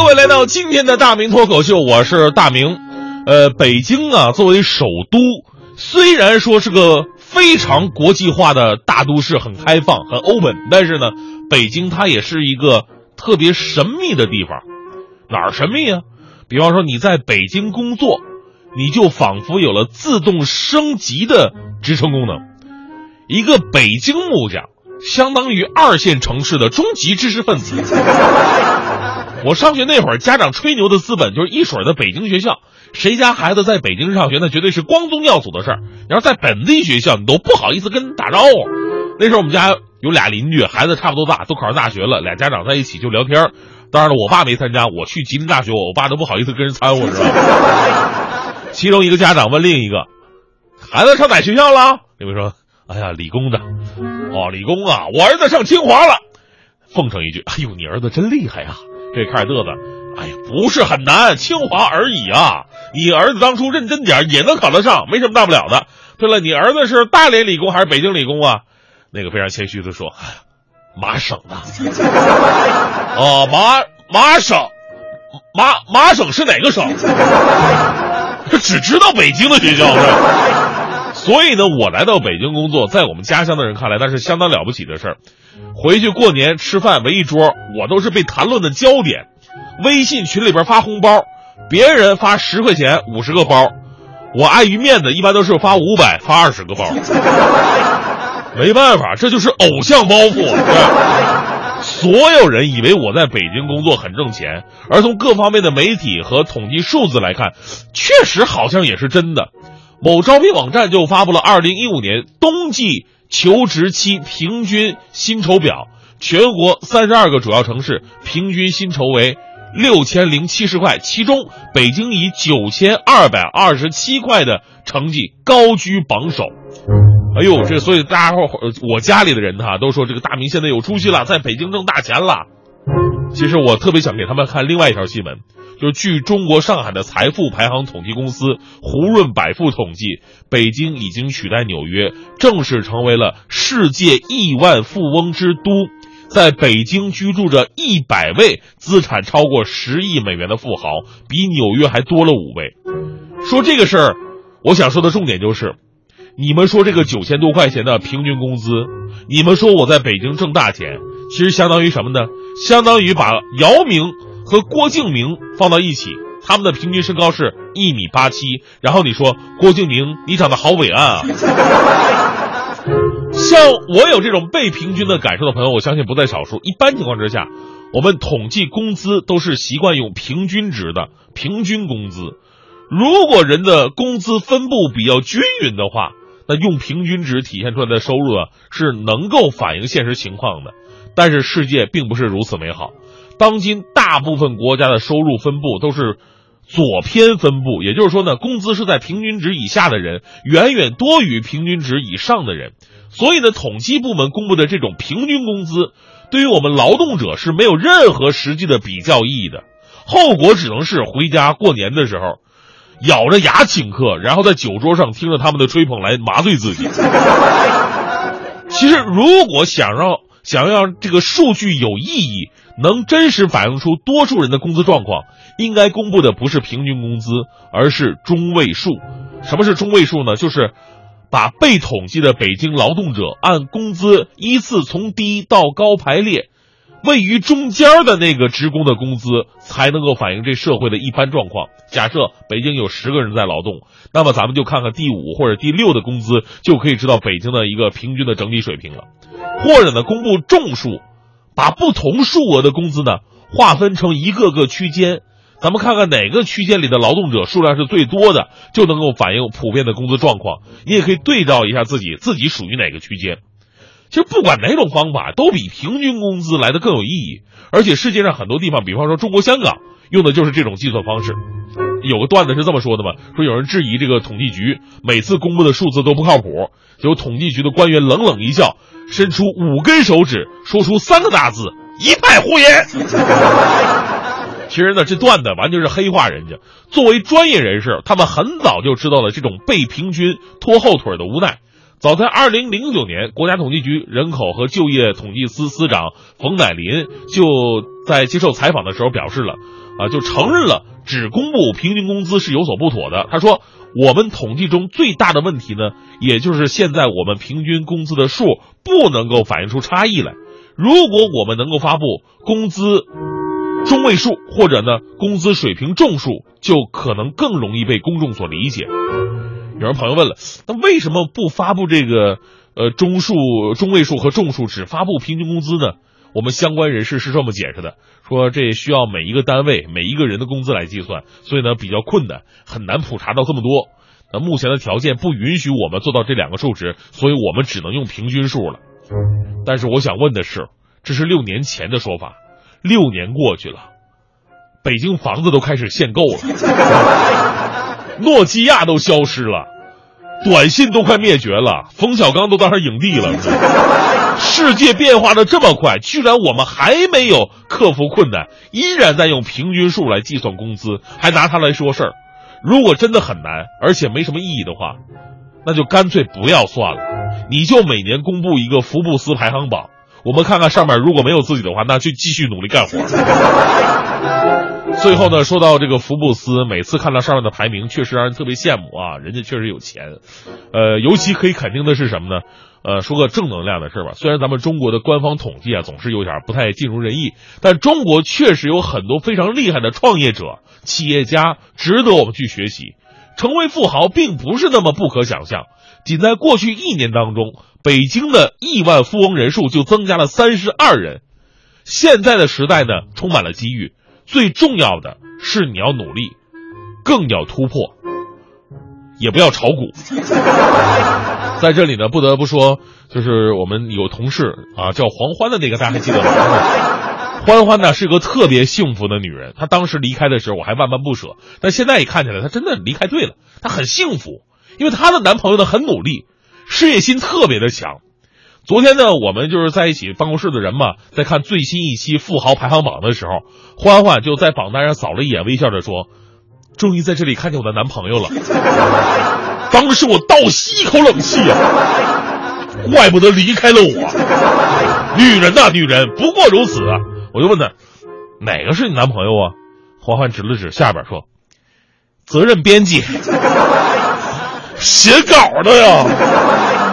各位来到今天的大明脱口秀，我是大明。呃，北京啊，作为首都，虽然说是个非常国际化的大都市，很开放、很 open，但是呢，北京它也是一个特别神秘的地方。哪儿神秘啊？比方说你在北京工作，你就仿佛有了自动升级的职称功能。一个北京木匠，相当于二线城市的中级知识分子。我上学那会儿，家长吹牛的资本就是一水儿的北京学校。谁家孩子在北京上学，那绝对是光宗耀祖的事儿。你要在本地学校，你都不好意思跟人打招呼。那时候我们家有俩邻居，孩子差不多大，都考上大学了，俩家长在一起就聊天儿。当然了，我爸没参加，我去吉林大学，我爸都不好意思跟人掺和，是吧？其中一个家长问另一个：“孩子上哪学校了？”那位说：“哎呀，理工的。”哦，理工啊，我儿子上清华了。奉承一句：“哎呦，你儿子真厉害呀！”这开始嘚瑟：“哎呀，不是很难，清华而已啊。你儿子当初认真点也能考得上，没什么大不了的。对了，你儿子是大连理工还是北京理工啊？”那个非常谦虚的说：“麻省的。”哦，麻麻省，麻麻省是哪个省？他只知道北京的学校是。所以呢，我来到北京工作，在我们家乡的人看来，那是相当了不起的事儿。回去过年吃饭围一桌，我都是被谈论的焦点。微信群里边发红包，别人发十块钱五十个包，我碍于面子，一般都是发五百发二十个包。没办法，这就是偶像包袱。所有人以为我在北京工作很挣钱，而从各方面的媒体和统计数字来看，确实好像也是真的。某招聘网站就发布了二零一五年冬季求职期平均薪酬表，全国三十二个主要城市平均薪酬为六千零七十块，其中北京以九千二百二十七块的成绩高居榜首。哎呦，这所以大家伙，我家里的人哈都说这个大明现在有出息了，在北京挣大钱了。其实我特别想给他们看另外一条新闻，就是据中国上海的财富排行统计公司胡润百富统计，北京已经取代纽约，正式成为了世界亿万富翁之都。在北京居住着一百位资产超过十亿美元的富豪，比纽约还多了五位。说这个事儿，我想说的重点就是。你们说这个九千多块钱的平均工资，你们说我在北京挣大钱，其实相当于什么呢？相当于把姚明和郭敬明放到一起，他们的平均身高是一米八七。然后你说郭敬明，你长得好伟岸啊！像我有这种被平均的感受的朋友，我相信不在少数。一般情况之下，我们统计工资都是习惯用平均值的平均工资。如果人的工资分布比较均匀的话，那用平均值体现出来的收入啊，是能够反映现实情况的。但是世界并不是如此美好，当今大部分国家的收入分布都是左偏分布，也就是说呢，工资是在平均值以下的人远远多于平均值以上的人。所以呢，统计部门公布的这种平均工资，对于我们劳动者是没有任何实际的比较意义的，后果只能是回家过年的时候。咬着牙请客，然后在酒桌上听着他们的吹捧来麻醉自己。其实，如果想让想要让这个数据有意义，能真实反映出多数人的工资状况，应该公布的不是平均工资，而是中位数。什么是中位数呢？就是把被统计的北京劳动者按工资依次从低到高排列。位于中间的那个职工的工资才能够反映这社会的一般状况。假设北京有十个人在劳动，那么咱们就看看第五或者第六的工资，就可以知道北京的一个平均的整体水平了。或者呢，公布众数，把不同数额的工资呢划分成一个个区间，咱们看看哪个区间里的劳动者数量是最多的，就能够反映普遍的工资状况。你也可以对照一下自己，自己属于哪个区间。其实不管哪种方法，都比平均工资来的更有意义。而且世界上很多地方，比方说中国香港，用的就是这种计算方式。有个段子是这么说的嘛：说有人质疑这个统计局每次公布的数字都不靠谱，结果统计局的官员冷冷一笑，伸出五根手指，说出三个大字：一派胡言。其实呢，这段子完全是黑化人家。作为专业人士，他们很早就知道了这种被平均拖后腿的无奈。早在二零零九年，国家统计局人口和就业统计司司长冯乃林就在接受采访的时候表示了，啊，就承认了只公布平均工资是有所不妥的。他说，我们统计中最大的问题呢，也就是现在我们平均工资的数不能够反映出差异来。如果我们能够发布工资中位数或者呢工资水平中数，就可能更容易被公众所理解。有人朋友问了，那为什么不发布这个呃中数、中位数和众数，只发布平均工资呢？我们相关人士是这么解释的，说这需要每一个单位、每一个人的工资来计算，所以呢比较困难，很难普查到这么多。那目前的条件不允许我们做到这两个数值，所以我们只能用平均数了。但是我想问的是，这是六年前的说法，六年过去了，北京房子都开始限购了。诺基亚都消失了，短信都快灭绝了，冯小刚都当上影帝了。世界变化的这么快，居然我们还没有克服困难，依然在用平均数来计算工资，还拿它来说事儿。如果真的很难，而且没什么意义的话，那就干脆不要算了。你就每年公布一个福布斯排行榜，我们看看上面如果没有自己的话，那就继续努力干活。最后呢，说到这个福布斯，每次看到上面的排名，确实让人特别羡慕啊，人家确实有钱。呃，尤其可以肯定的是什么呢？呃，说个正能量的事吧。虽然咱们中国的官方统计啊，总是有点不太尽如人意，但中国确实有很多非常厉害的创业者、企业家，值得我们去学习。成为富豪并不是那么不可想象。仅在过去一年当中，北京的亿万富翁人数就增加了三十二人。现在的时代呢，充满了机遇。最重要的是你要努力，更要突破，也不要炒股。在这里呢，不得不说，就是我们有同事啊，叫黄欢的那个，大家还记得吗？欢欢呢是个特别幸福的女人，她当时离开的时候我还万般不舍，但现在一看起来，她真的离开对了，她很幸福，因为她的男朋友呢很努力，事业心特别的强。昨天呢，我们就是在一起办公室的人嘛，在看最新一期富豪排行榜的时候，欢欢就在榜单上扫了一眼，微笑着说：“终于在这里看见我的男朋友了。”当时我倒吸一口冷气啊，怪不得离开了我。女人呐，女人不过如此。我就问他，哪个是你男朋友啊？欢欢指了指下边说：“责任编辑，写稿的呀。”